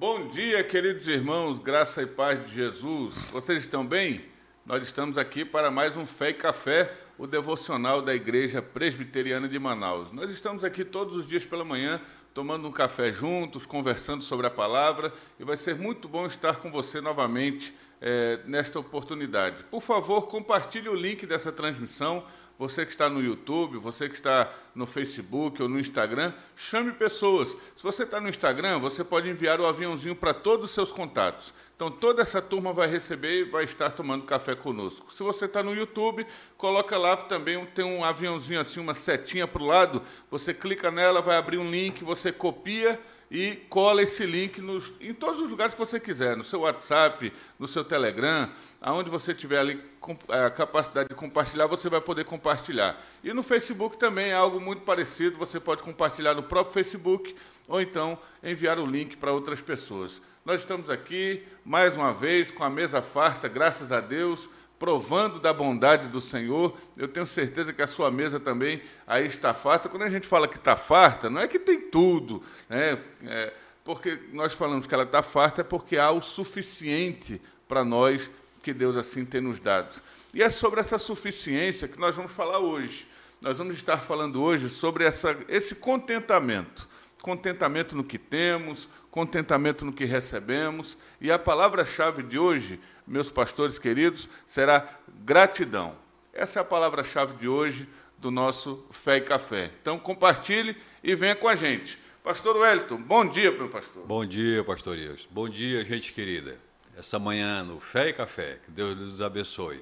Bom dia, queridos irmãos, graça e paz de Jesus. Vocês estão bem? Nós estamos aqui para mais um Fé e Café, o devocional da Igreja Presbiteriana de Manaus. Nós estamos aqui todos os dias pela manhã, tomando um café juntos, conversando sobre a palavra, e vai ser muito bom estar com você novamente é, nesta oportunidade. Por favor, compartilhe o link dessa transmissão você que está no YouTube, você que está no Facebook ou no Instagram, chame pessoas. Se você está no Instagram, você pode enviar o aviãozinho para todos os seus contatos. Então toda essa turma vai receber e vai estar tomando café conosco. Se você está no YouTube, coloca lá também tem um aviãozinho assim, uma setinha para o lado. Você clica nela, vai abrir um link, você copia e cola esse link nos, em todos os lugares que você quiser, no seu WhatsApp, no seu Telegram, aonde você tiver ali a capacidade de compartilhar, você vai poder compartilhar. E no Facebook também é algo muito parecido, você pode compartilhar no próprio Facebook ou então enviar o link para outras pessoas. Nós estamos aqui mais uma vez com a mesa farta, graças a Deus provando da bondade do Senhor. Eu tenho certeza que a sua mesa também aí está farta. Quando a gente fala que está farta, não é que tem tudo, né? É, porque nós falamos que ela está farta é porque há o suficiente para nós que Deus assim tem nos dado. E é sobre essa suficiência que nós vamos falar hoje. Nós vamos estar falando hoje sobre essa, esse contentamento. Contentamento no que temos, contentamento no que recebemos. E a palavra-chave de hoje meus pastores queridos, será gratidão. Essa é a palavra-chave de hoje do nosso Fé e Café. Então compartilhe e venha com a gente. Pastor Wellington, bom dia, meu pastor. Bom dia, pastor Ilson. Bom dia, gente querida. Essa manhã no Fé e Café, que Deus nos abençoe.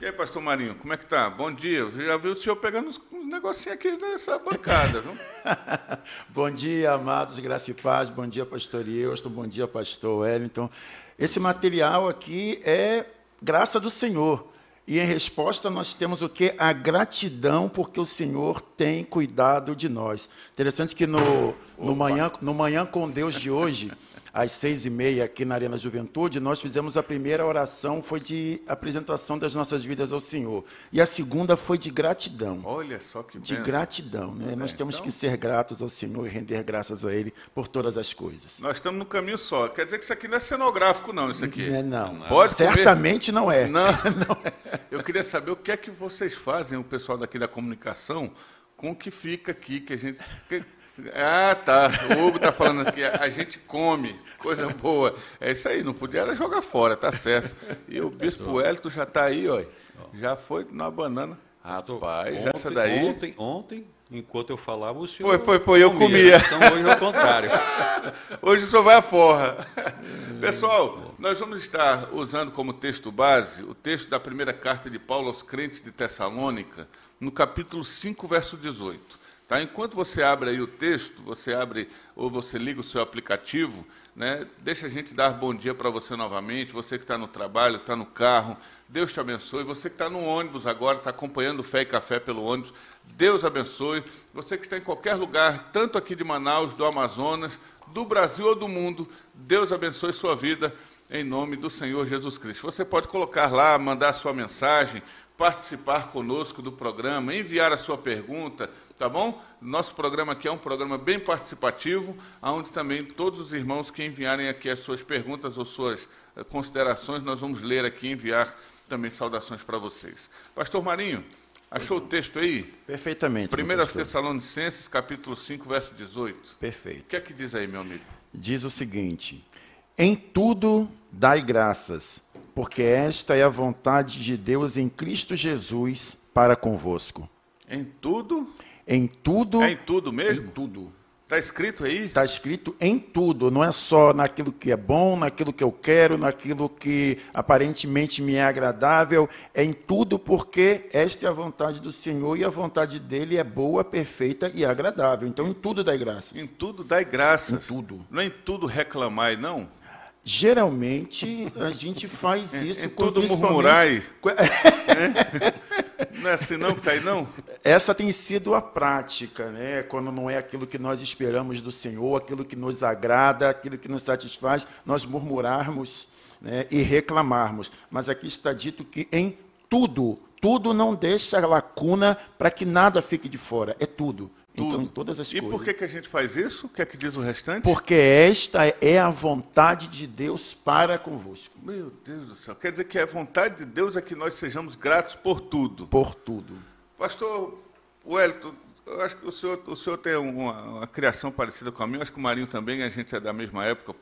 E aí, pastor Marinho, como é que tá? Bom dia. Eu já vi o senhor pegando uns, uns negocinhos aqui nessa bancada, viu? bom dia, amados, graça e paz. Bom dia, pastor Euston. Bom dia, pastor Wellington. Esse material aqui é graça do Senhor. E em resposta nós temos o que? A gratidão porque o Senhor tem cuidado de nós. Interessante que no, no, manhã, no Manhã com Deus de hoje, às seis e meia, aqui na Arena Juventude, nós fizemos a primeira oração, foi de apresentação das nossas vidas ao Senhor. E a segunda foi de gratidão. Olha só que De gratidão. Né? nós temos então... que ser gratos ao Senhor e render graças a Ele por todas as coisas. Nós estamos no caminho só. Quer dizer que isso aqui não é cenográfico, não, isso aqui. É, não. Pode Certamente comer? não é. Não. não é. Eu queria saber o que é que vocês fazem, o pessoal daqui da comunicação, com o que fica aqui, que a gente... Ah, tá. O Hugo tá falando que a gente come, coisa boa. É isso aí, não podia era jogar fora, tá certo. E o Bispo Wellington já tá aí, ó. Já foi na banana. Rapaz, ontem, essa daí. Ontem, ontem, enquanto eu falava, o senhor. Foi, foi, foi, eu comia. Então hoje é o contrário. hoje o senhor vai à forra. Pessoal, nós vamos estar usando como texto base o texto da primeira carta de Paulo aos crentes de Tessalônica, no capítulo 5, verso 18. Tá? Enquanto você abre aí o texto, você abre ou você liga o seu aplicativo, né? deixa a gente dar bom dia para você novamente, você que está no trabalho, está no carro, Deus te abençoe. Você que está no ônibus agora, está acompanhando Fé e Café pelo ônibus, Deus abençoe. Você que está em qualquer lugar, tanto aqui de Manaus, do Amazonas, do Brasil ou do mundo, Deus abençoe sua vida em nome do Senhor Jesus Cristo. Você pode colocar lá, mandar sua mensagem, participar conosco do programa, enviar a sua pergunta, tá bom? Nosso programa aqui é um programa bem participativo, onde também todos os irmãos que enviarem aqui as suas perguntas ou suas eh, considerações, nós vamos ler aqui e enviar também saudações para vocês. Pastor Marinho, achou o texto aí? Perfeitamente. 1 Tessalonicenses, capítulo 5, verso 18. Perfeito. O que é que diz aí, meu amigo? Diz o seguinte: Em tudo dai graças porque esta é a vontade de Deus em Cristo Jesus para convosco. Em tudo? Em tudo. É em tudo mesmo? Em tudo. Está escrito aí? Está escrito em tudo, não é só naquilo que é bom, naquilo que eu quero, naquilo que aparentemente me é agradável, é em tudo porque esta é a vontade do Senhor e a vontade dele é boa, perfeita e agradável. Então em tudo dai graças. Em tudo dai graças. Em tudo. Não é em tudo reclamai, não? Geralmente a gente faz isso. É, é tudo murmurai. é? Não é assim não que está aí, não? Essa tem sido a prática, né? Quando não é aquilo que nós esperamos do Senhor, aquilo que nos agrada, aquilo que nos satisfaz, nós murmurarmos né? e reclamarmos. Mas aqui está dito que em tudo, tudo não deixa lacuna para que nada fique de fora. É tudo. Tudo. Então, todas as e coisas. por que, que a gente faz isso? O que é que diz o restante? Porque esta é a vontade de Deus para convosco. Meu Deus do céu. Quer dizer que a vontade de Deus é que nós sejamos gratos por tudo. Por tudo. Pastor Wellington, eu acho que o senhor, o senhor tem uma, uma criação parecida com a minha, eu acho que o Marinho também, a gente é da mesma época,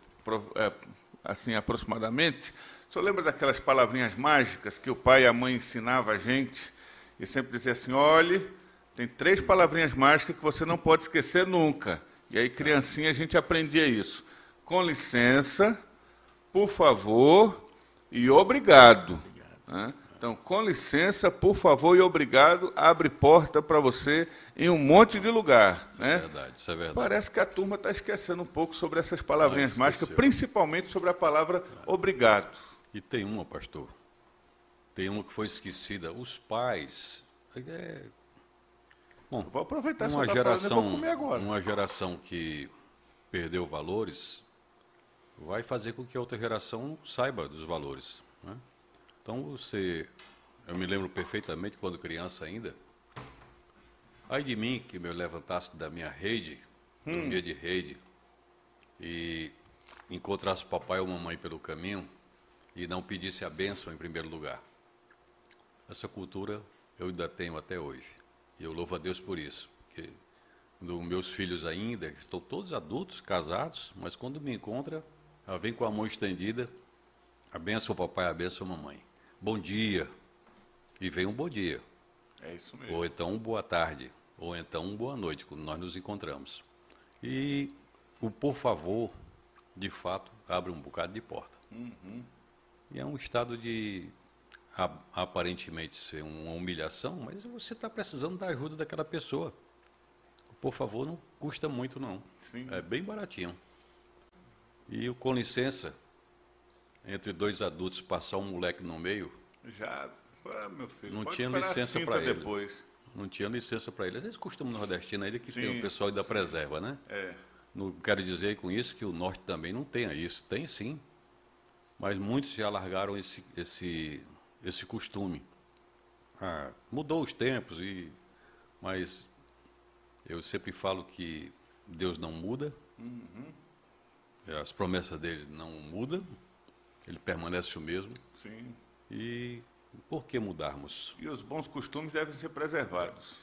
é, assim, aproximadamente. O senhor lembra daquelas palavrinhas mágicas que o pai e a mãe ensinavam a gente? E sempre dizia assim, olhe, tem três palavrinhas mágicas que você não pode esquecer nunca. E aí, criancinha, a gente aprendia isso. Com licença, por favor e obrigado. né? Então, com licença, por favor e obrigado, abre porta para você em um monte de lugar. É Né? verdade, isso é verdade. Parece que a turma está esquecendo um pouco sobre essas palavrinhas mágicas, principalmente sobre a palavra obrigado. E tem uma, pastor. Tem uma que foi esquecida. Os pais. É, bom, Vou aproveitar falando, eu geração, vou comer agora. uma geração que perdeu valores vai fazer com que a outra geração saiba dos valores. né? Então você, eu me lembro perfeitamente quando criança ainda. Ai de mim que me levantasse da minha rede, dormia de rede, e encontrasse o papai ou mamãe pelo caminho e não pedisse a bênção em primeiro lugar. Essa cultura eu ainda tenho até hoje. E eu louvo a Deus por isso. Porque quando meus filhos ainda estão todos adultos, casados, mas quando me encontra, ela vem com a mão estendida, a benção papai, a benção mamãe. Bom dia. E vem um bom dia. É isso mesmo. Ou então um boa tarde, ou então um boa noite, quando nós nos encontramos. E o por favor, de fato, abre um bocado de porta. E é um estado de a- aparentemente ser uma humilhação, mas você está precisando da ajuda daquela pessoa. Por favor não custa muito, não. Sim. É bem baratinho. E o com licença, entre dois adultos, passar um moleque no meio, Já, ah, meu filho, Não tinha licença pra ele. depois. não tinha licença para eles. Eles costumam nordestino ainda que Sim, tem o pessoal ainda preserva, né? É. Não quero dizer com isso que o norte também não tenha isso. Tem sim. Mas muitos já largaram esse, esse, esse costume. Ah, mudou os tempos, e, mas eu sempre falo que Deus não muda, as promessas dele não mudam, ele permanece o mesmo. Sim. E por que mudarmos? E os bons costumes devem ser preservados.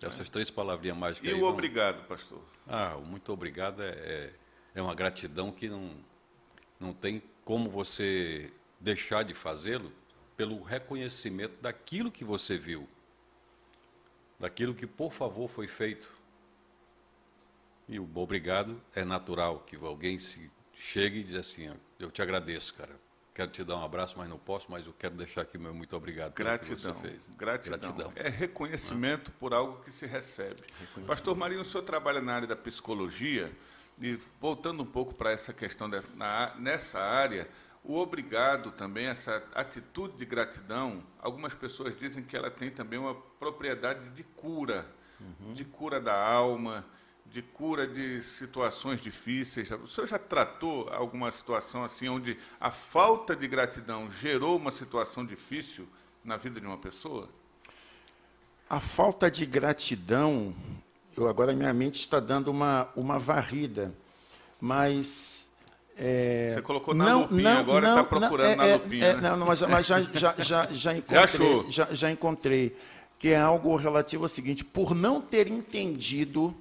Essas três palavrinhas mágicas E o vão- obrigado, pastor? Ah, o muito obrigado é, é, é uma gratidão que não, não tem como você deixar de fazê-lo pelo reconhecimento daquilo que você viu, daquilo que por favor foi feito. E o obrigado é natural, que alguém se chegue e diz assim, ó, eu te agradeço, cara. Quero te dar um abraço, mas não posso, mas eu quero deixar aqui meu muito obrigado pelo Gratidão. que você fez. Gratidão. Gratidão. É reconhecimento por algo que se recebe. Pastor Marinho, o senhor trabalha na área da psicologia e voltando um pouco para essa questão dessa, na, nessa área, o obrigado também, essa atitude de gratidão, algumas pessoas dizem que ela tem também uma propriedade de cura, de cura da alma, de cura de situações difíceis. O senhor já tratou alguma situação assim onde a falta de gratidão gerou uma situação difícil na vida de uma pessoa? A falta de gratidão, eu agora minha mente está dando uma, uma varrida, mas é, Você colocou na lupinha agora e tá procurando na lupinha, é, né? Não, não, mas, mas já, já, já, já encontrei, já, já encontrei que é algo relativo ao seguinte: por não ter entendido,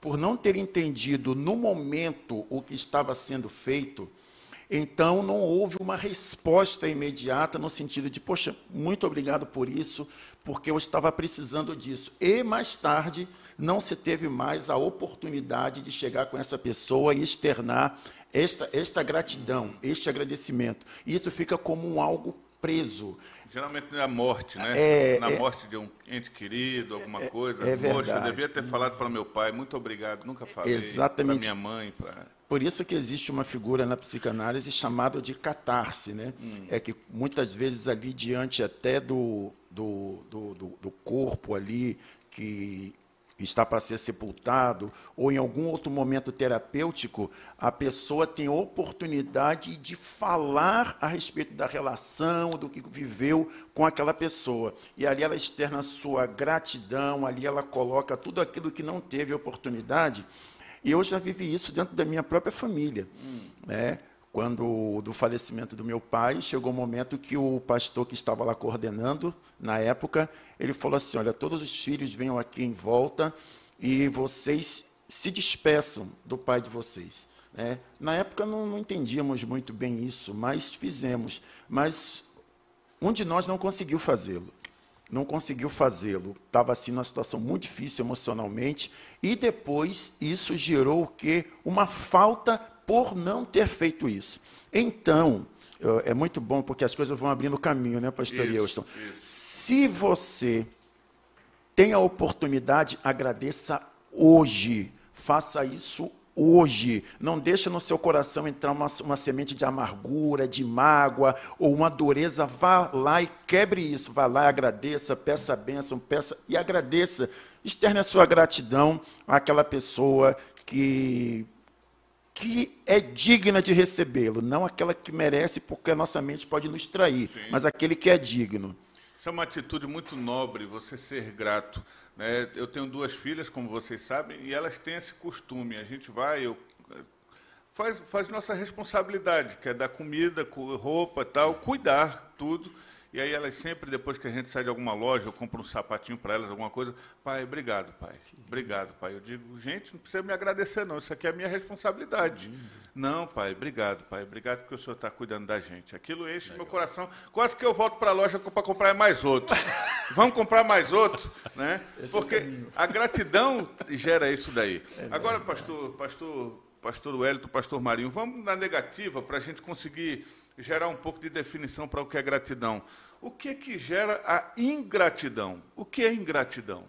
por não ter entendido no momento o que estava sendo feito, então não houve uma resposta imediata no sentido de, poxa, muito obrigado por isso, porque eu estava precisando disso. E mais tarde não se teve mais a oportunidade de chegar com essa pessoa e externar esta, esta gratidão, este agradecimento. Isso fica como um algo preso. Geralmente na morte, né? É, na é. morte de um ente querido, alguma coisa. é Poxa, eu verdade. devia ter falado para meu pai, muito obrigado, nunca falei. Exatamente. Para minha mãe. Pra... Por isso que existe uma figura na psicanálise chamada de catarse, né? É que muitas vezes ali diante até do, do, do, do- do corpo ali que está para ser sepultado, ou em algum outro momento terapêutico, a pessoa tem oportunidade de falar a respeito da relação, do que viveu com aquela pessoa. E ali ela externa sua gratidão, ali ela coloca tudo aquilo que não teve oportunidade. E eu já vivi isso dentro da minha própria família. Hum. Né? Quando, do falecimento do meu pai, chegou um momento que o pastor que estava lá coordenando, na época, ele falou assim: Olha, todos os filhos venham aqui em volta e vocês se despeçam do pai de vocês. É, na época não, não, entendíamos muito bem isso, mas fizemos. Mas um de nós não conseguiu fazê-lo. Não conseguiu fazê-lo. Estava assim numa situação muito difícil emocionalmente. E depois isso gerou o quê? Uma falta por não ter feito isso. Então, é muito bom porque as coisas vão abrindo caminho, né, pastor Euston? Se você tem a oportunidade, agradeça hoje. Faça isso hoje. Não deixe no seu coração entrar uma, uma semente de amargura, de mágoa ou uma dureza. Vá lá e quebre isso. Vá lá e agradeça, peça a bênção, peça e agradeça. Externe a sua gratidão àquela pessoa que que é digna de recebê-lo, não aquela que merece, porque a nossa mente pode nos trair, Sim. mas aquele que é digno. Isso é uma atitude muito nobre, você ser grato. Né? Eu tenho duas filhas, como vocês sabem, e elas têm esse costume. A gente vai, eu, faz, faz nossa responsabilidade, que é dar comida, roupa, tal, cuidar tudo. E aí elas sempre, depois que a gente sai de alguma loja, eu compro um sapatinho para elas, alguma coisa, pai, obrigado, pai. Obrigado, pai. Eu digo, gente, não precisa me agradecer, não. Isso aqui é a minha responsabilidade. Não, pai, obrigado, pai. Obrigado porque o senhor está cuidando da gente. Aquilo enche Legal. meu coração. Quase que eu volto para a loja para comprar mais outro. Vamos comprar mais outro, né? Esse porque é a gratidão gera isso daí. É Agora, pastor, pastor, pastor Wellington, pastor Marinho, vamos na negativa para a gente conseguir gerar um pouco de definição para o que é gratidão. O que que gera a ingratidão? O que é ingratidão?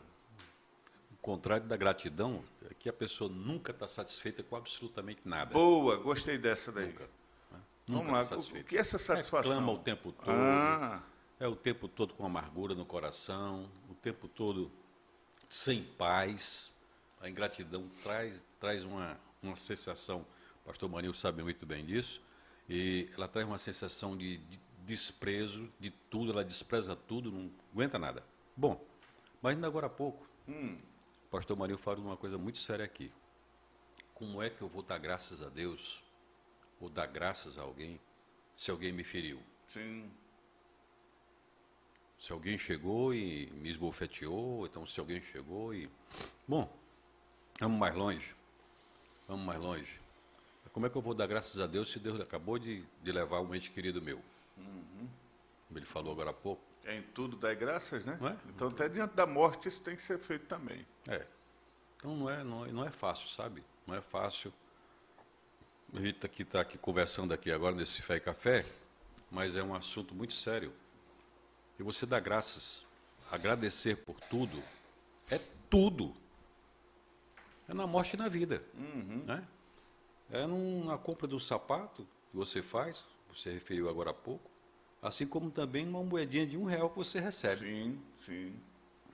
O contrário da gratidão é que a pessoa nunca está satisfeita com absolutamente nada. Boa, gostei dessa daí. Nunca. Né? Vamos nunca lá, tá o que é essa satisfação? Reclama o tempo todo. Ah. É o tempo todo com amargura no coração, o tempo todo sem paz. A ingratidão traz, traz uma, uma sensação, o pastor Marinho sabe muito bem disso, e ela traz uma sensação de, de desprezo de tudo, ela despreza tudo, não aguenta nada. Bom, mas ainda agora há pouco, hum, o pastor Marinho falou de uma coisa muito séria aqui. Como é que eu vou dar graças a Deus, ou dar graças a alguém, se alguém me feriu? Sim. Se alguém chegou e me esbofeteou, então se alguém chegou e. Bom, vamos mais longe. Vamos mais longe. Como é que eu vou dar graças a Deus se Deus acabou de, de levar um ente querido meu? Uhum. Ele falou agora há pouco. É em tudo dá graças, né? É? Então, até diante da morte, isso tem que ser feito também. É. Então, não é, não, é, não é fácil, sabe? Não é fácil. A gente está aqui, tá aqui conversando aqui agora nesse Fé e Café, mas é um assunto muito sério. E você dá graças, agradecer por tudo, é tudo. É na morte e na vida. Uhum. Né? É na compra do sapato que você faz, você referiu agora há pouco, assim como também uma moedinha de um real que você recebe. Sim, sim.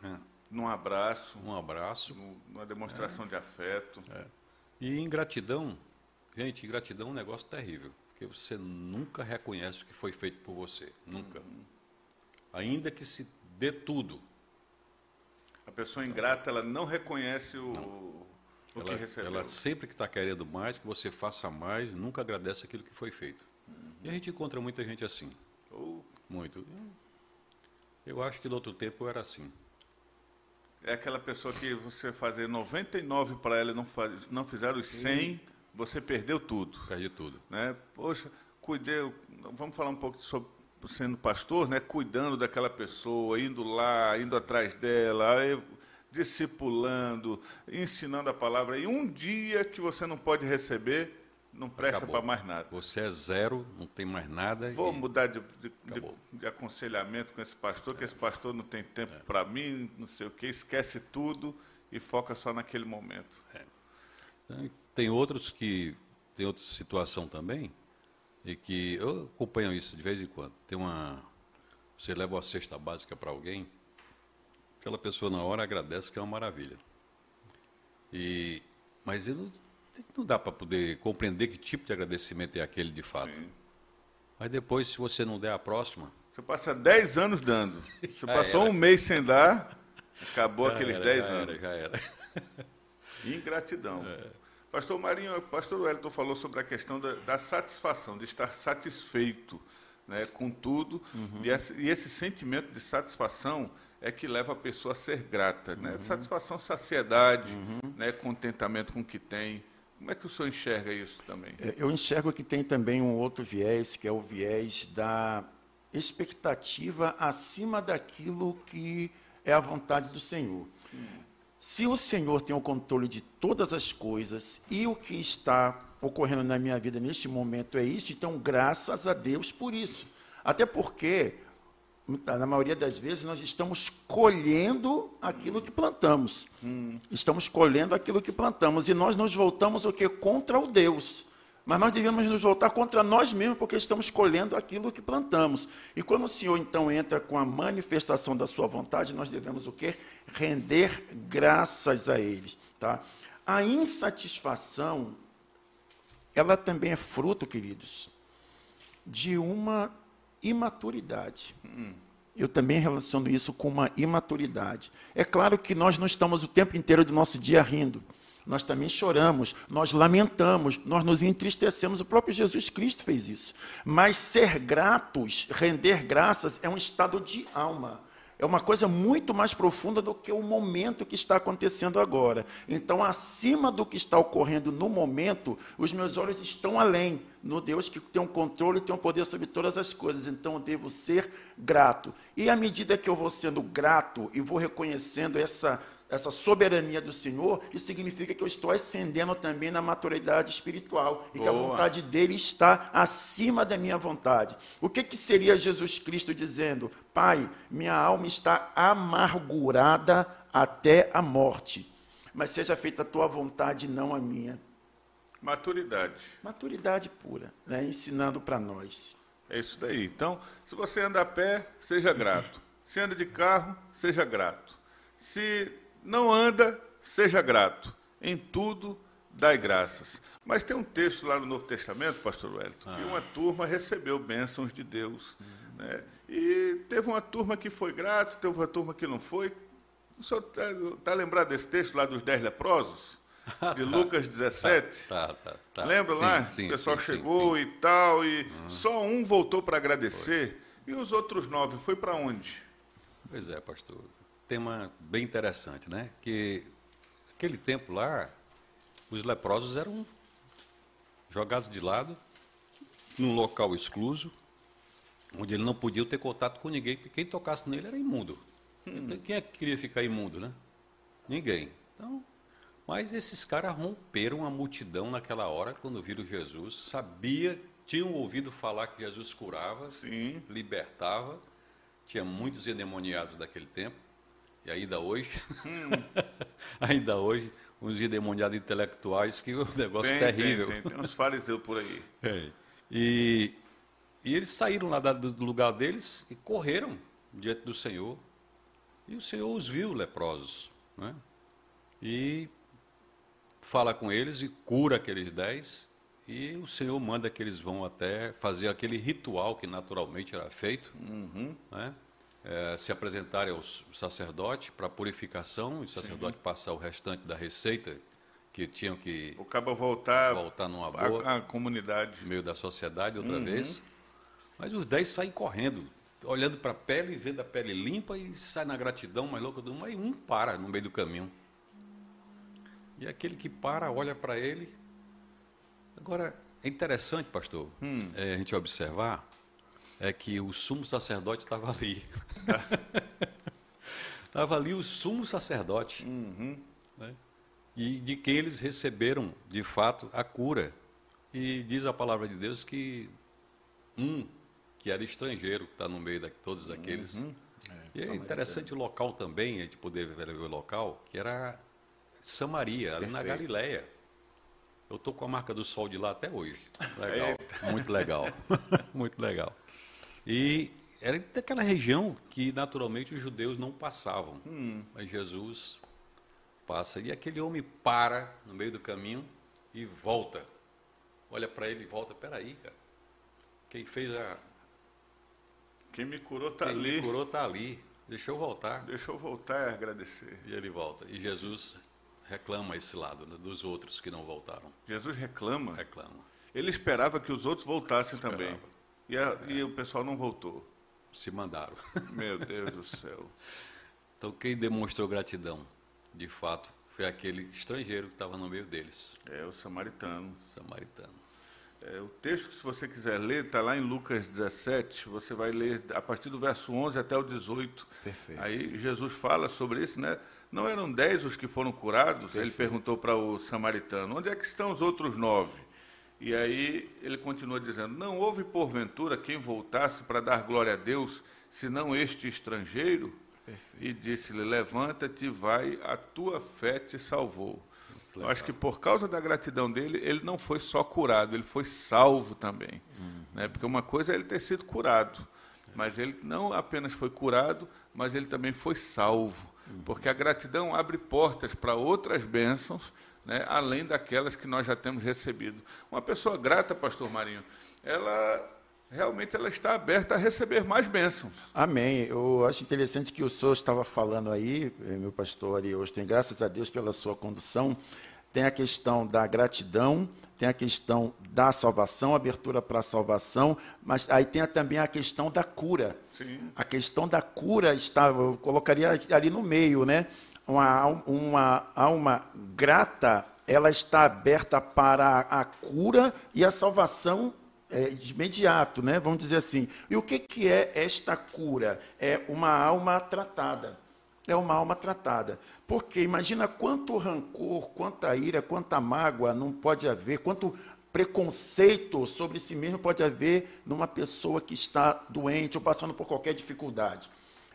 É. Num abraço. Um abraço. Numa demonstração é. de afeto. É. E ingratidão, gente, ingratidão é um negócio terrível, porque você nunca reconhece o que foi feito por você, nunca. Uhum. Ainda que se dê tudo. A pessoa ingrata, ela não reconhece o, não. o ela, que recebeu. Ela sempre que está querendo mais, que você faça mais, nunca agradece aquilo que foi feito. E a gente encontra muita gente assim. Muito. Eu acho que no outro tempo era assim. É aquela pessoa que você fazer 99 para ela e não, faz, não fizer os 100, você perdeu tudo. Perdi tudo. Né? Poxa, cuidei. Vamos falar um pouco sobre sendo pastor, né? Cuidando daquela pessoa, indo lá, indo atrás dela, discipulando, ensinando a palavra. E um dia que você não pode receber, não presta para mais nada. Você é zero, não tem mais nada. Vou e... mudar de, de, de, de, aconselhamento com esse pastor, que esse pastor não tem tempo é. para mim, não sei o quê, esquece tudo e foca só naquele momento. É. Então, tem outros que tem outra situação também e que eu acompanho isso de vez em quando. Tem uma você leva uma cesta básica para alguém, aquela pessoa na hora agradece que é uma maravilha. E, mas eu não, dá para poder compreender que tipo de agradecimento é aquele de fato. Sim. Mas depois, se você não der a próxima. Você passa 10 anos dando. Você passou um mês sem dar, acabou já aqueles 10 anos. Era, já era. Ingratidão. É. Pastor Marinho, pastor Wellington falou sobre a questão da, da satisfação, de estar satisfeito né, com tudo. Uhum. E, esse, e, esse, sentimento de satisfação é que leva a pessoa a ser grata. Né? Uhum. Satisfação, saciedade, uhum. né, contentamento com o que tem. Como é que o senhor enxerga isso também? É, eu enxergo que tem também um outro viés, que é o viés da expectativa acima daquilo que é a vontade do Senhor. Se o Senhor tem o controle de todas as coisas e o que está ocorrendo na minha vida neste momento é isso, então graças a Deus por isso. Até porque, na maioria das vezes, nós estamos colhendo aquilo que plantamos. Hum. Estamos colhendo aquilo que plantamos. E nós nos voltamos o que? Contra o Deus. Mas nós devemos nos voltar contra nós mesmos, porque estamos colhendo aquilo que plantamos. E quando o Senhor então entra com a manifestação da sua vontade, nós devemos o quê? Render graças a Ele. Tá? A insatisfação, ela também é fruto, queridos, de uma imaturidade. Eu também relaciono isso com uma imaturidade. É claro que nós não estamos o tempo inteiro do nosso dia rindo nós também choramos, nós lamentamos, nós nos entristecemos. O próprio Jesus Cristo fez isso. Mas ser gratos, render graças, é um estado de alma. É uma coisa muito mais profunda do que o momento que está acontecendo agora. Então, acima do que está ocorrendo no momento, os meus olhos estão além, no Deus que tem um controle e tem um poder sobre todas as coisas. Então, eu devo ser grato. E à medida que eu vou sendo grato e vou reconhecendo essa essa soberania do Senhor, isso significa que eu estou ascendendo também na maturidade espiritual e Boa. que a vontade dele está acima da minha vontade. O que, que seria Jesus Cristo dizendo? Pai, minha alma está amargurada até a morte, mas seja feita a tua vontade, não a minha. Maturidade. Maturidade pura, né? ensinando para nós. É isso daí. Então, se você anda a pé, seja grato. Se anda de carro, seja grato. Se não anda, seja grato. Em tudo, dai graças. Mas tem um texto lá no Novo Testamento, pastor Wellington, ah. que uma turma recebeu bênçãos de Deus. Uhum. Né? E teve uma turma que foi grato, teve uma turma que não foi. O senhor está tá lembrado desse texto lá dos dez leprosos? De Lucas 17? Tá, tá, tá, tá. Lembra sim, lá? Sim, o pessoal sim, chegou e tal, e uhum. só um voltou para agradecer. Foi. E os outros nove, foi para onde? Pois é, pastor tema bem interessante, né? Que aquele tempo lá, os leprosos eram jogados de lado, num local excluso, onde ele não podia ter contato com ninguém, porque quem tocasse nele era imundo. Hum. Quem é que queria ficar imundo, né? Ninguém. Então, mas esses caras romperam a multidão naquela hora, quando viram Jesus, sabia, tinham ouvido falar que Jesus curava, Sim. libertava, tinha muitos endemoniados daquele tempo, e ainda hoje, hum. ainda hoje, uns endemoniados intelectuais que o negócio tem, terrível. Tem, tem, tem uns fariseus por aí. É. E, e eles saíram lá do lugar deles e correram diante do Senhor. E o Senhor os viu leprosos. Né? E fala com eles e cura aqueles dez. E o Senhor manda que eles vão até fazer aquele ritual que naturalmente era feito. Uhum. Né? É, se apresentarem ao sacerdote para purificação, e o sacerdote Sim. passar o restante da receita que tinham que o cabo voltar voltar numa boa a, a comunidade no meio da sociedade outra uhum. vez mas os dez saem correndo olhando para a pele vendo a pele limpa e sai na gratidão mais louca do mundo e um para no meio do caminho e aquele que para olha para ele agora é interessante pastor hum. é, a gente observar é que o sumo sacerdote estava ali. Estava ali o sumo sacerdote. Uhum. Né? E de quem eles receberam, de fato, a cura. E diz a palavra de Deus que um que era estrangeiro, está no meio de todos aqueles. Uhum. É, e é interessante o local também, a gente poder ver o local, que era Samaria, ali Perfeito. na Galileia. Eu estou com a marca do sol de lá até hoje. Legal, Eita. muito legal, muito legal. E era daquela região que naturalmente os judeus não passavam. Hum. Mas Jesus Passa. E aquele homem para no meio do caminho e volta. Olha para ele e volta. Peraí, cara. Quem fez a. Quem me curou está Quem ali. me curou está ali. Deixa eu voltar. Deixa eu voltar e agradecer. E ele volta. E Jesus reclama esse lado né, dos outros que não voltaram. Jesus reclama. Reclama. Ele esperava que os outros voltassem Esperava. também. E, a- e o pessoal não voltou. Se mandaram. Meu Deus do céu. Então, quem demonstrou gratidão, de fato, foi aquele estrangeiro que estava no meio deles, É o samaritano. samaritano. É, o texto que, se você quiser ler, está lá em Lucas 17. Você vai ler a partir do verso 11 até o 18. Perfeito. Aí Jesus fala sobre isso, né? Não eram dez os que foram curados? Ele perguntou para o samaritano: onde é que estão os outros nove? E aí ele continua dizendo: Não houve porventura quem voltasse para dar glória a Deus, senão este estrangeiro? E disse-lhe: Levanta-te vai, a tua fé te salvou. Eu acho que por causa da gratidão dele, ele não foi só curado, ele foi salvo também. Né? Porque uma coisa é ele ter sido curado, mas ele não apenas foi curado, mas ele também foi salvo. Porque a gratidão abre portas para outras bênçãos, né? além daquelas que nós já temos recebido. Uma pessoa grata, pastor Marinho, ela realmente ela está aberta a receber mais bênçãos. Amém. Eu acho interessante que o senhor estava falando aí, eh, meu pastor, e hoje tem graças a Deus pela sua condução. Tem a questão da gratidão, tem a questão da salvação, abertura para a salvação, mas aí tem também a questão da cura. Sim. A questão da cura está, eu colocaria ali no meio, né? Uma, uma alma grata, ela está aberta para a cura e a salvação é, de imediato, né? Vamos dizer assim. E o que, que é esta cura? É uma alma tratada. É uma alma tratada. Porque imagina quanto rancor, quanta ira, quanta mágoa não pode haver, quanto preconceito sobre si mesmo pode haver numa pessoa que está doente ou passando por qualquer dificuldade.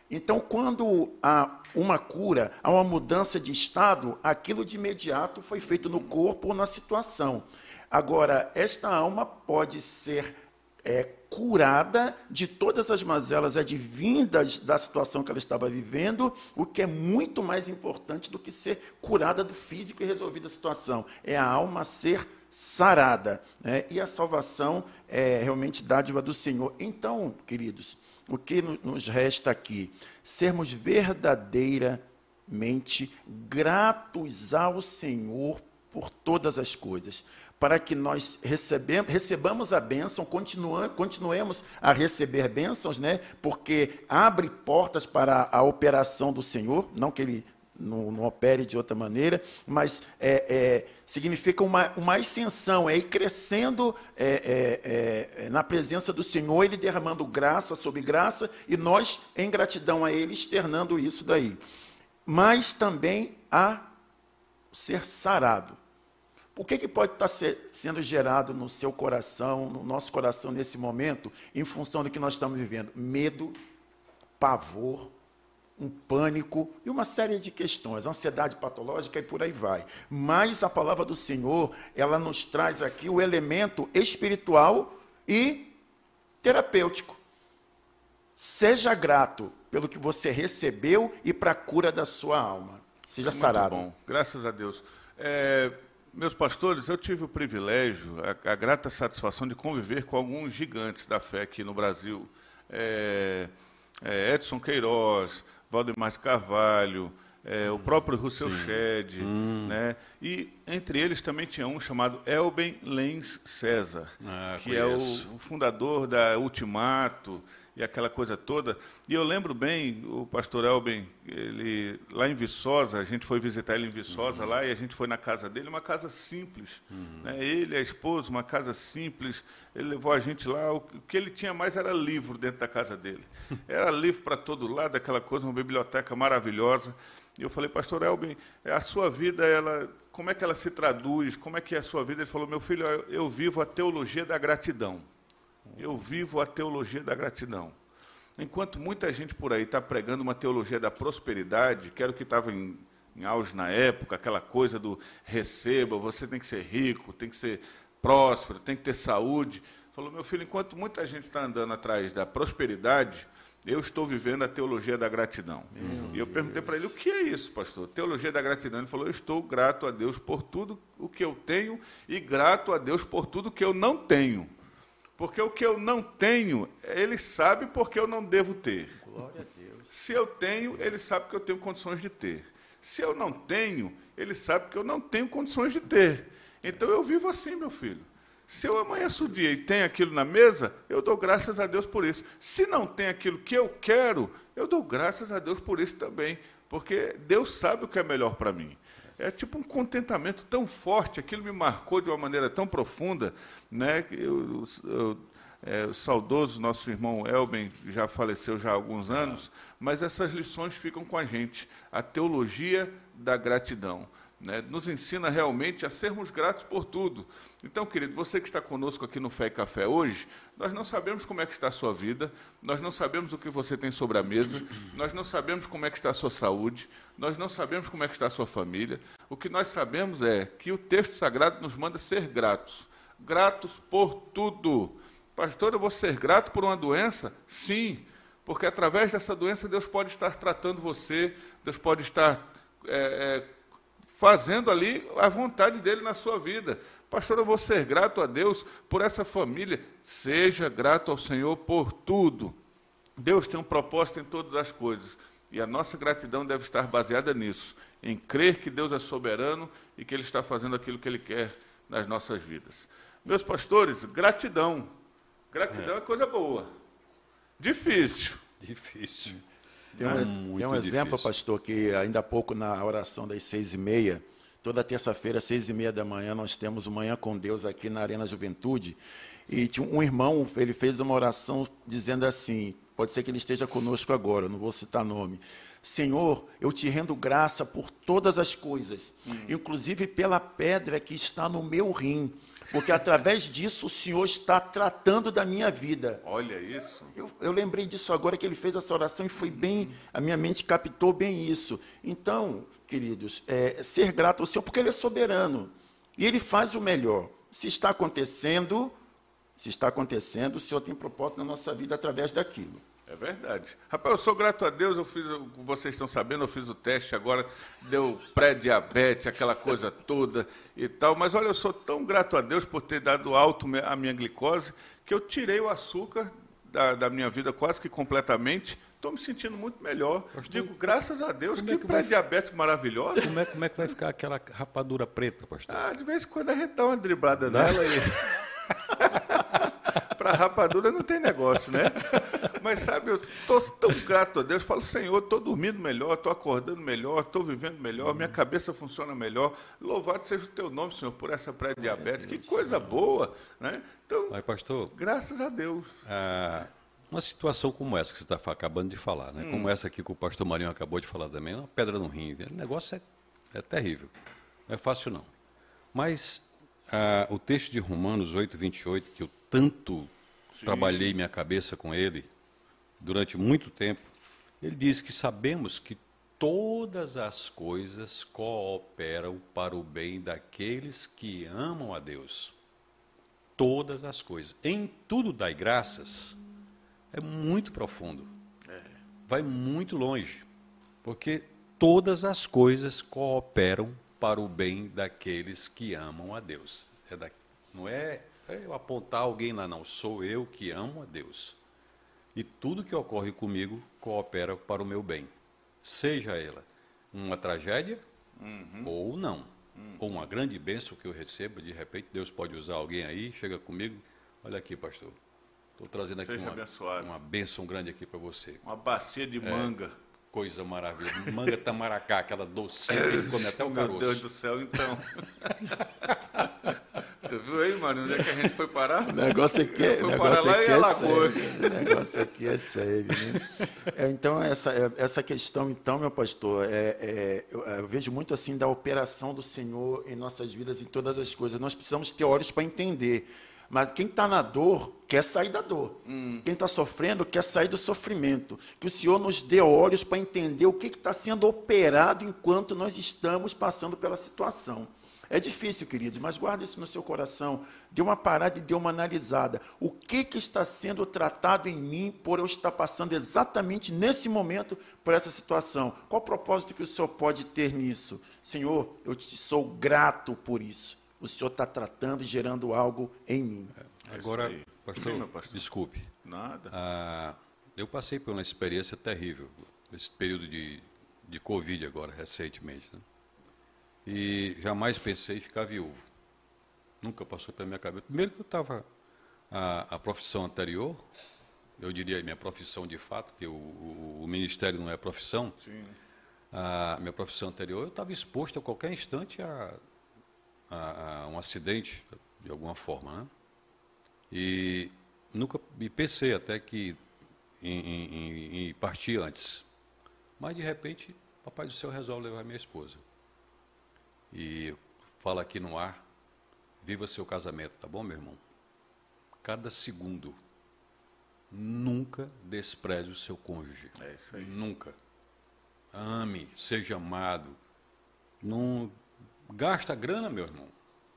Então, quando há uma cura, há uma mudança de estado, aquilo de imediato foi feito no corpo ou na situação. Agora, esta alma pode ser é, curada de todas as mazelas advindas da situação que ela estava vivendo, o que é muito mais importante do que ser curada do físico e resolvida a situação. É a alma ser sarada. né? E a salvação é realmente dádiva do Senhor. Então, queridos, o que no- nos resta aqui? Sermos verdadeiramente gratos ao Senhor por todas as coisas, para que nós recebamos a bênção, continuemos a receber bênçãos, né? porque abre portas para a operação do Senhor, não que Ele não, não opere de outra maneira, mas é, é, significa uma, uma ascensão, é ir crescendo é, é, é, na presença do Senhor, Ele derramando graça sobre graça, e nós, em gratidão a Ele, externando isso daí. Mas também a ser sarado. O que, que pode estar se- sendo gerado no seu coração, no nosso coração nesse momento, em função do que nós estamos vivendo? Medo, pavor, um pânico e uma série de questões, ansiedade patológica e por aí vai. Mas a palavra do Senhor, ela nos traz aqui o elemento espiritual e terapêutico. Seja grato pelo que você recebeu e para a cura da sua alma. Seja Muito sarado. bom, graças a Deus. É, meus pastores, eu tive o privilégio, a, a grata satisfação de conviver com alguns gigantes da fé aqui no Brasil. É, é, Edson Queiroz, Valdemar de Carvalho, é, o próprio Russell Shedd, né? E entre eles também tinha um chamado Elben Lenz César, Ah, que é o, conheço. o fundador da Ultimato e aquela coisa toda. E eu lembro bem, o pastor Elben, ele, lá em Viçosa, a gente foi visitar ele em Viçosa lá e a gente foi na casa dele, uma casa simples. Né? Ele, a esposa, uma casa simples. Ele levou a gente lá, o que ele tinha mais era livro dentro da casa dele. Era livro para todo lado, aquela coisa, uma biblioteca maravilhosa. E eu falei, pastor Elben, a sua vida, ela, como é que ela se traduz? Como é que é a sua vida? Ele falou, meu filho, eu vivo a teologia da gratidão. Eu vivo a teologia da gratidão. Enquanto muita gente por aí está pregando uma teologia da prosperidade, que era o que estava em, em auge na época, aquela coisa do receba, você tem que ser rico, tem que ser próspero, tem que ter saúde. Falou, meu filho, enquanto muita gente está andando atrás da prosperidade, eu estou vivendo a teologia da gratidão. Meu e eu perguntei para ele, o que é isso, pastor? Teologia da gratidão. Ele falou, eu estou grato a Deus por tudo o que eu tenho e grato a Deus por tudo que eu não tenho. Porque o que eu não tenho, ele sabe porque eu não devo ter. Glória a Deus. Se eu tenho, ele sabe que eu tenho condições de ter. Se eu não tenho, ele sabe que eu não tenho condições de ter. Então eu vivo assim, meu filho. Se eu amanheço o dia e tenho aquilo na mesa, eu dou graças a Deus por isso. Se não tem aquilo que eu quero, eu dou graças a Deus por isso também, porque Deus sabe o que é melhor para mim. É tipo um contentamento tão forte, aquilo me marcou de uma maneira tão profunda, né? Eu, eu, é, o saudoso nosso irmão Elben já faleceu já há alguns anos, mas essas lições ficam com a gente. A teologia da gratidão né, nos ensina realmente a sermos gratos por tudo. Então, querido, você que está conosco aqui no Fé e Café hoje, nós não sabemos como é que está a sua vida, nós não sabemos o que você tem sobre a mesa, nós não sabemos como é que está a sua saúde, nós não sabemos como é que está a sua família. O que nós sabemos é que o texto sagrado nos manda ser gratos. Gratos por tudo. Pastor, eu vou ser grato por uma doença? Sim, porque através dessa doença Deus pode estar tratando você, Deus pode estar é, é, fazendo ali a vontade dele na sua vida. Pastor, eu vou ser grato a Deus por essa família. Seja grato ao Senhor por tudo. Deus tem um propósito em todas as coisas. E a nossa gratidão deve estar baseada nisso, em crer que Deus é soberano e que Ele está fazendo aquilo que Ele quer nas nossas vidas. Meus pastores, gratidão. Gratidão é, é coisa boa. Difícil. Difícil. Tem um, tem um exemplo, pastor, que ainda há pouco na oração das seis e meia, toda terça-feira, seis e meia da manhã, nós temos Manhã com Deus aqui na Arena Juventude. E tinha um irmão, ele fez uma oração dizendo assim, pode ser que ele esteja conosco agora, não vou citar nome. Senhor, eu te rendo graça por todas as coisas, hum. inclusive pela pedra que está no meu rim porque através disso o Senhor está tratando da minha vida. Olha isso. Eu, eu, lembrei disso agora que ele fez essa oração e foi bem, a minha mente captou bem isso. Então, queridos, é, ser grato ao Senhor, porque Ele é soberano e Ele faz o melhor. Se está acontecendo, se está acontecendo, o Senhor tem propósito na nossa vida através daquilo. É verdade. Rapaz, eu sou grato a Deus, eu fiz, vocês estão sabendo, eu fiz o teste agora, deu pré-diabetes, aquela coisa toda e tal, mas olha, eu sou tão grato a Deus por ter dado alto a minha glicose, que eu tirei o açúcar da, da minha vida quase que completamente, estou me sentindo muito melhor. Pastor, Digo, graças a Deus, que, é que pré-diabetes maravilhosa. Como é, como é que vai ficar aquela rapadura preta, pastor? Ah, de vez em quando a gente dá uma driblada nela e... Para rapadura não tem negócio, né? Mas sabe, eu estou tão grato a Deus, falo, Senhor, estou dormindo melhor, estou acordando melhor, estou vivendo melhor, minha cabeça funciona melhor. Louvado seja o teu nome, Senhor, por essa pré-diabetes. Que coisa boa, né? Então, Mas, pastor, graças a Deus. Ah, uma situação como essa que você está acabando de falar, né? Hum. Como essa aqui que o pastor Marinho acabou de falar também, uma pedra no rim. O negócio é, é terrível. Não é fácil, não. Mas ah, o texto de Romanos 8, 28, que eu tanto Sim. trabalhei minha cabeça com ele durante muito tempo, ele diz que sabemos que todas as coisas cooperam para o bem daqueles que amam a Deus. Todas as coisas. Em tudo dai graças. É muito profundo. É. Vai muito longe. Porque todas as coisas cooperam para o bem daqueles que amam a Deus. É da, não é, é eu apontar alguém lá, não. Sou eu que amo a Deus. E tudo que ocorre comigo coopera para o meu bem. Seja ela uma tragédia uhum. ou não. Uhum. Ou uma grande bênção que eu recebo, de repente Deus pode usar alguém aí, chega comigo, olha aqui, pastor. Estou trazendo aqui uma, uma bênção grande aqui para você. Uma bacia de é, manga coisa maravilhosa. Manga tamaracá, aquela docinha que come até o caroço. Meu Deus do céu, então. Você viu aí, mano, onde é que a gente foi parar? O negócio aqui é, foi negócio parar aqui é sério. O negócio aqui é sério, né? É, então, essa, é, essa questão, então, meu pastor, é, é eu, eu, vejo muito assim da operação do Senhor em nossas vidas, em todas as coisas. Nós precisamos ter olhos para entender. Mas quem está na dor quer sair da dor. Hum. Quem está sofrendo quer sair do sofrimento. Que o Senhor nos dê olhos para entender o que está sendo operado enquanto nós estamos passando pela situação. É difícil, queridos, mas guarda isso no seu coração. Dê uma parada e dê uma analisada. O que, que está sendo tratado em mim por eu estar passando exatamente nesse momento por essa situação? Qual o propósito que o Senhor pode ter nisso? Senhor, eu te sou grato por isso. O Senhor está tratando e gerando algo em mim. É Agora, pastor, Sim, pastor, desculpe. Nada. Ah, eu passei por uma experiência terrível, esse período de, de Covid agora, recentemente. Né? E jamais pensei em ficar viúvo. Nunca passou pela minha cabeça. Primeiro que eu estava. A, a, profissão anterior, eu diria minha profissão de fato, que o, o, o ministério não é profissão. Sim. A minha profissão anterior, eu estava exposto a qualquer instante a, a, a, um acidente, de alguma forma. Né? E nunca me pensei até que em, em, em partir antes. Mas, de repente, Papai do Céu resolve levar minha esposa. E fala aqui no ar, viva seu casamento, tá bom, meu irmão? Cada segundo, nunca despreze o seu cônjuge. É isso aí. Nunca. Ame, seja amado. Não gasta grana, meu irmão.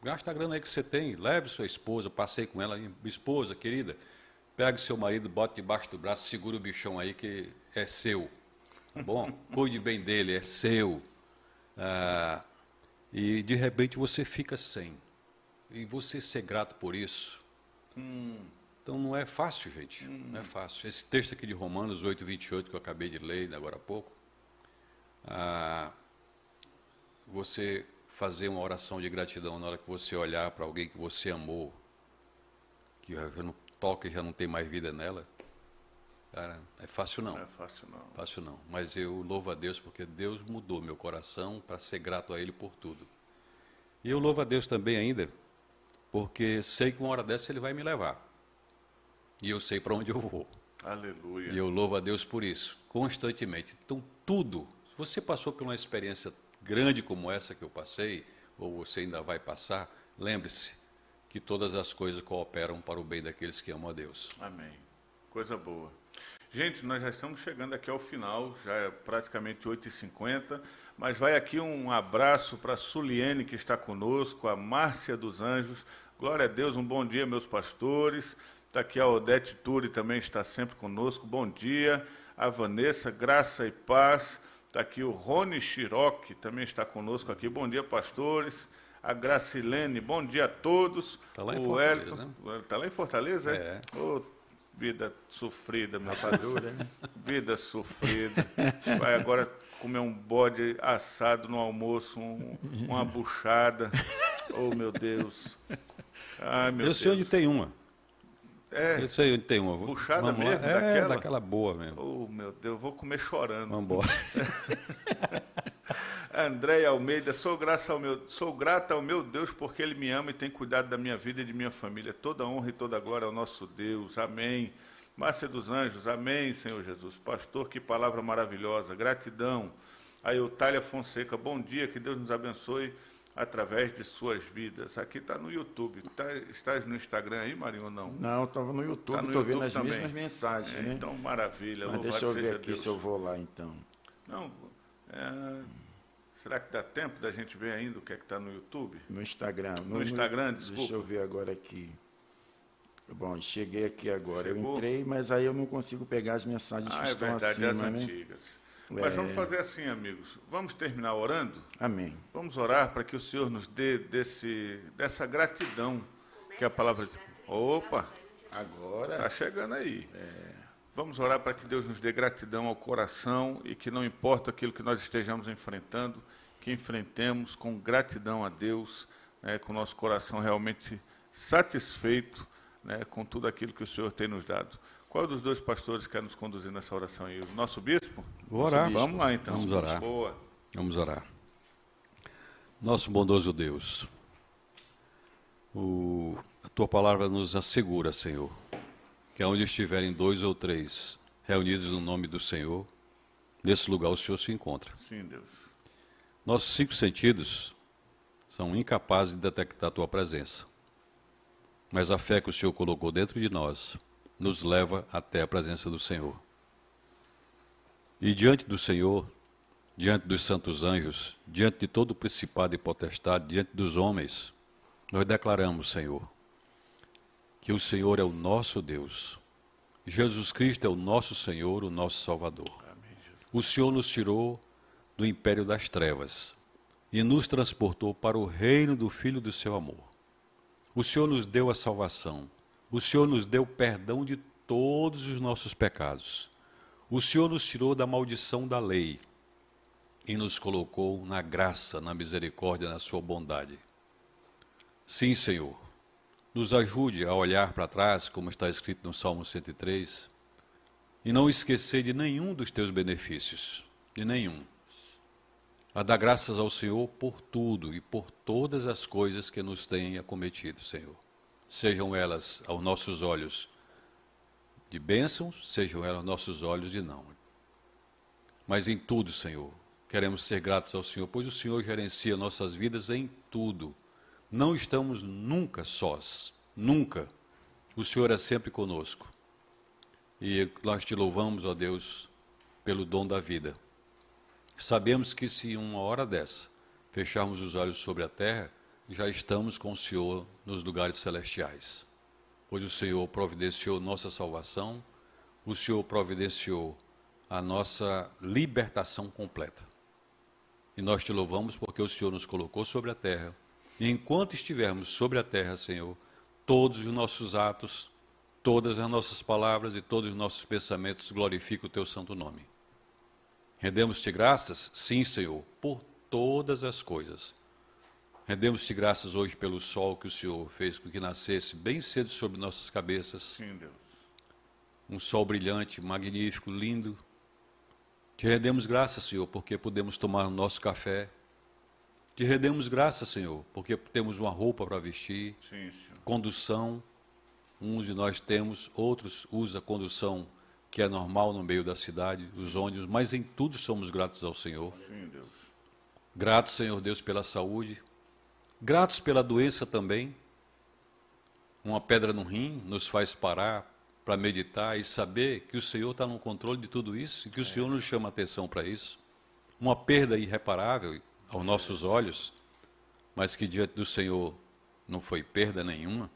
Gasta a grana aí que você tem, leve sua esposa, passei com ela, esposa, querida, pega seu marido, bota debaixo do braço, segura o bichão aí que é seu. Tá bom? Cuide bem dele, é seu. Ah, e de repente você fica sem. E você ser grato por isso. Hum. Então não é fácil, gente. Hum. Não é fácil. Esse texto aqui de Romanos 8, 28, que eu acabei de ler agora há pouco, ah, você fazer uma oração de gratidão na hora que você olhar para alguém que você amou, que já não toca e já não tem mais vida nela, cara, é fácil não. Não é fácil não. Fácil não. Mas eu louvo a Deus porque Deus mudou meu coração para ser grato a Ele por tudo. E eu louvo a Deus também ainda, porque sei que uma hora dessa Ele vai me levar. E eu sei para onde eu vou. Aleluia. E eu louvo a Deus por isso, constantemente. Então, tudo. Se você passou por uma experiência grande como essa que eu passei, ou você ainda vai passar, lembre-se que todas as coisas cooperam para o bem daqueles que amam a Deus. Amém. Coisa boa. Gente, nós já estamos chegando aqui ao final, já é praticamente 8h50, mas vai aqui um abraço para a Suliene, que está conosco, a Márcia dos Anjos. Glória a Deus, um bom dia, meus pastores. Está aqui a Odete Turi, também está sempre conosco. Bom dia. A Vanessa, graça e paz. Está aqui o Rony Chiroque, também está conosco aqui. Bom dia, pastores. A Gracilene, bom dia a todos. Está lá em o Fortaleza, Elton, né? Está lá em Fortaleza, É. Ô, vida sofrida, meu. Rapadura, né? Vida sofrida. Vai agora comer um bode assado no almoço, um- uma buchada. Oh, meu Deus. Ai, meu eu Deus. sei onde tem uma. É. Eu sei onde tem uma. Puxada Vamos lá. mesmo, É, daquela? daquela boa mesmo. Oh, meu Deus, vou comer chorando. Vamos embora. André Almeida, sou, graça ao meu, sou grata ao meu Deus porque Ele me ama e tem cuidado da minha vida e de minha família. Toda honra e toda glória ao nosso Deus. Amém. Márcia dos Anjos, amém, Senhor Jesus. Pastor, que palavra maravilhosa. Gratidão. A Eutália Fonseca, bom dia, que Deus nos abençoe através de suas vidas. Aqui está no YouTube. Tá, estás no Instagram aí, Marinho, ou não? Não, estava no YouTube, Tá estou vendo as também. mesmas mensagens, É, né? então, maravilha. Mas deixa eu ver aqui Deus. se eu vou lá, então. Não, é, será que dá tempo da gente ver ainda o que é que está no YouTube? No Instagram. No Instagram, desculpa. Deixa eu ver agora aqui. Bom, cheguei aqui agora. Eu Chegou? entrei, mas aí eu não consigo pegar as mensagens Ah, que é estão verdade, as acima, né? antigas. Mas É. vamos fazer assim, amigos. Vamos terminar orando? Amém. Vamos orar para que o Senhor nos dê desse, dessa gratidão que a palavra. Opa, Agora. está chegando aí. Vamos orar para que Deus nos dê gratidão ao coração e que não importa aquilo que nós estejamos enfrentando, que enfrentemos com gratidão a Deus, né, com o nosso coração realmente satisfeito né, com tudo aquilo que o Senhor tem nos dado. Qual dos dois pastores quer nos conduzir nessa oração aí? O nosso bispo? Vou orar. Vamos lá então. Vamos orar. Boa. Vamos orar. Nosso bondoso Deus, o- a tua palavra nos assegura, Senhor, que aonde estiverem dois ou três reunidos no nome do Senhor, nesse lugar o Senhor se encontra. Sim, Deus. Nossos cinco sentidos são incapazes de detectar a tua presença. Mas a fé que o Senhor colocou dentro de nós nos leva até a presença do Senhor. E diante do Senhor, diante dos santos anjos, diante de todo o principado e potestade, diante dos homens, nós declaramos, Senhor, que o Senhor é o nosso Deus. Jesus Cristo é o nosso Senhor, o nosso Salvador. O Senhor nos tirou do império das trevas e nos transportou para o reino do Filho do seu amor. O Senhor nos deu a salvação. O Senhor nos deu perdão de todos os nossos pecados. O Senhor nos tirou da maldição da lei e nos colocou na graça, na misericórdia, na sua bondade. Sim, Senhor, nos ajude a olhar para trás, como está escrito no Salmo 103, e não esquecer de nenhum dos teus benefícios, de nenhum. A dar graças ao Senhor por tudo e por todas as coisas que nos têm acometido, Senhor. Sejam elas aos nossos olhos de bênçãos, sejam elas aos nossos olhos de não. Mas em tudo, Senhor, queremos ser gratos ao Senhor, pois o Senhor gerencia nossas vidas em tudo não estamos nunca sós, nunca. O Senhor é sempre conosco. E nós te louvamos, ó Deus, pelo dom da vida. Sabemos que se uma hora dessa fecharmos os olhos sobre a terra, já estamos com o Senhor nos lugares celestiais. Pois o Senhor providenciou nossa salvação, o Senhor providenciou a nossa libertação completa. E nós te louvamos porque o Senhor nos colocou sobre a terra e enquanto estivermos sobre a terra, Senhor, todos os nossos atos, todas as nossas palavras e todos os nossos pensamentos glorificam o teu santo nome. Rendemos-te graças? Sim, Senhor, por todas as coisas. Rendemos-te graças hoje pelo sol que o Senhor fez com que nascesse bem cedo sobre nossas cabeças. Sim, Deus. Um sol brilhante, magnífico, lindo. Te rendemos graças, Senhor, porque podemos tomar o nosso café te rendemos graças, Senhor, porque temos uma roupa para vestir, Sim, condução. Uns de nós temos, outros usam condução que é normal no meio da cidade, os ônibus, mas em tudo somos gratos ao Senhor. Sim, Deus. Gratos, Senhor Deus, pela saúde. Gratos pela doença também. Uma pedra no rim nos faz parar para meditar e saber que o Senhor está no controle de tudo isso e que o é. Senhor nos chama atenção para isso. Uma perda irreparável aos nossos olhos, mas que diante do Senhor não foi perda nenhuma,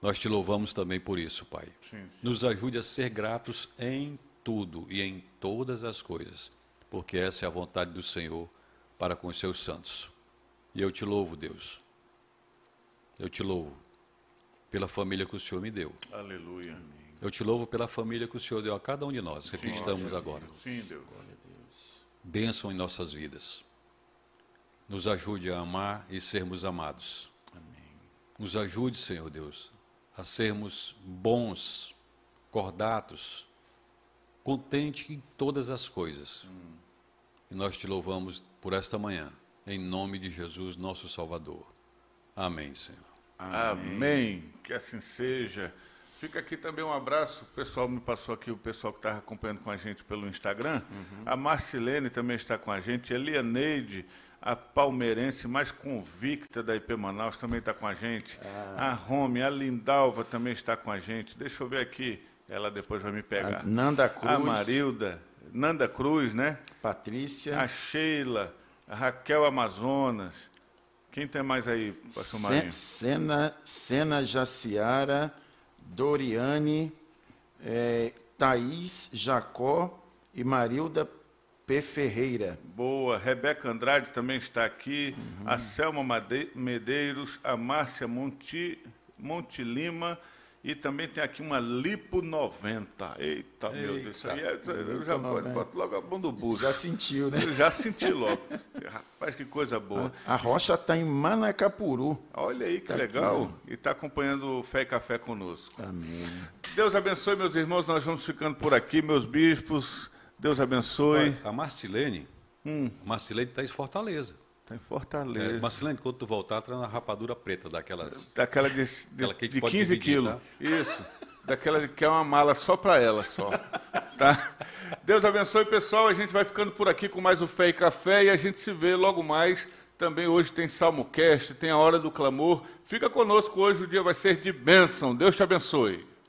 nós te louvamos também por isso, Pai. Sim, sim. Nos ajude a ser gratos em tudo e em todas as coisas, porque essa é a vontade do Senhor para com os seus santos. E eu te louvo, Deus. Eu te louvo pela família que o Senhor me deu. Aleluia. Eu te louvo pela família que o Senhor deu a cada um de nós, estamos agora. Sim, Deus. Bênção em nossas vidas nos ajude a amar e sermos amados. Amém. Nos ajude, Senhor Deus, a sermos bons, cordatos, contentes em todas as coisas. Hum. E nós te louvamos por esta manhã, em nome de Jesus, nosso Salvador. Amém, Senhor. Amém. Amém. Que assim seja. Fica aqui também um abraço. O pessoal me passou aqui, o pessoal que estava acompanhando com a gente pelo Instagram. Uhum. A Marcilene também está com a gente. Elia Neide a palmeirense mais convicta da IP Manaus também está com a gente. Ah. A Rome, a Lindalva também está com a gente. Deixa eu ver aqui, ela depois vai me pegar. A Nanda Cruz. A Marilda, Nanda Cruz, né? Patrícia. A Sheila, a Raquel Amazonas. Quem tem mais aí, pastor Marinho? Sena, Sena Jaciara, Doriane, é, Thaís Jacó e Marilda P. Ferreira. Boa. Rebeca Andrade também está aqui. Uhum. A Selma Medeiros, a Márcia Monti, Monte Lima. E também tem aqui uma Lipo 90. Eita, Eita meu Deus. Isso aí é, eu já boto logo a mão do bucho. Já sentiu, né? Eu já senti logo. Rapaz, que coisa boa. A, a rocha está em Manacapuru. Olha aí que tá legal. Aqui, e está acompanhando o Fé e Café conosco. Amém. Deus abençoe, meus irmãos. Nós vamos ficando por aqui, meus bispos. Deus abençoe. A Marcilene, hum. Marcilene está em Fortaleza. Está em Fortaleza. É, Marcilene, quando tu voltar, traz uma rapadura preta daquelas. Daquela de, de, de 15 quilos. Tá? Isso. Daquela que é uma mala só para ela, só. tá? Deus abençoe, pessoal. A gente vai ficando por aqui com mais o Fé e Café e a gente se vê logo mais. Também hoje tem Salmocast, tem a Hora do Clamor. Fica conosco hoje, o dia vai ser de bênção. Deus te abençoe.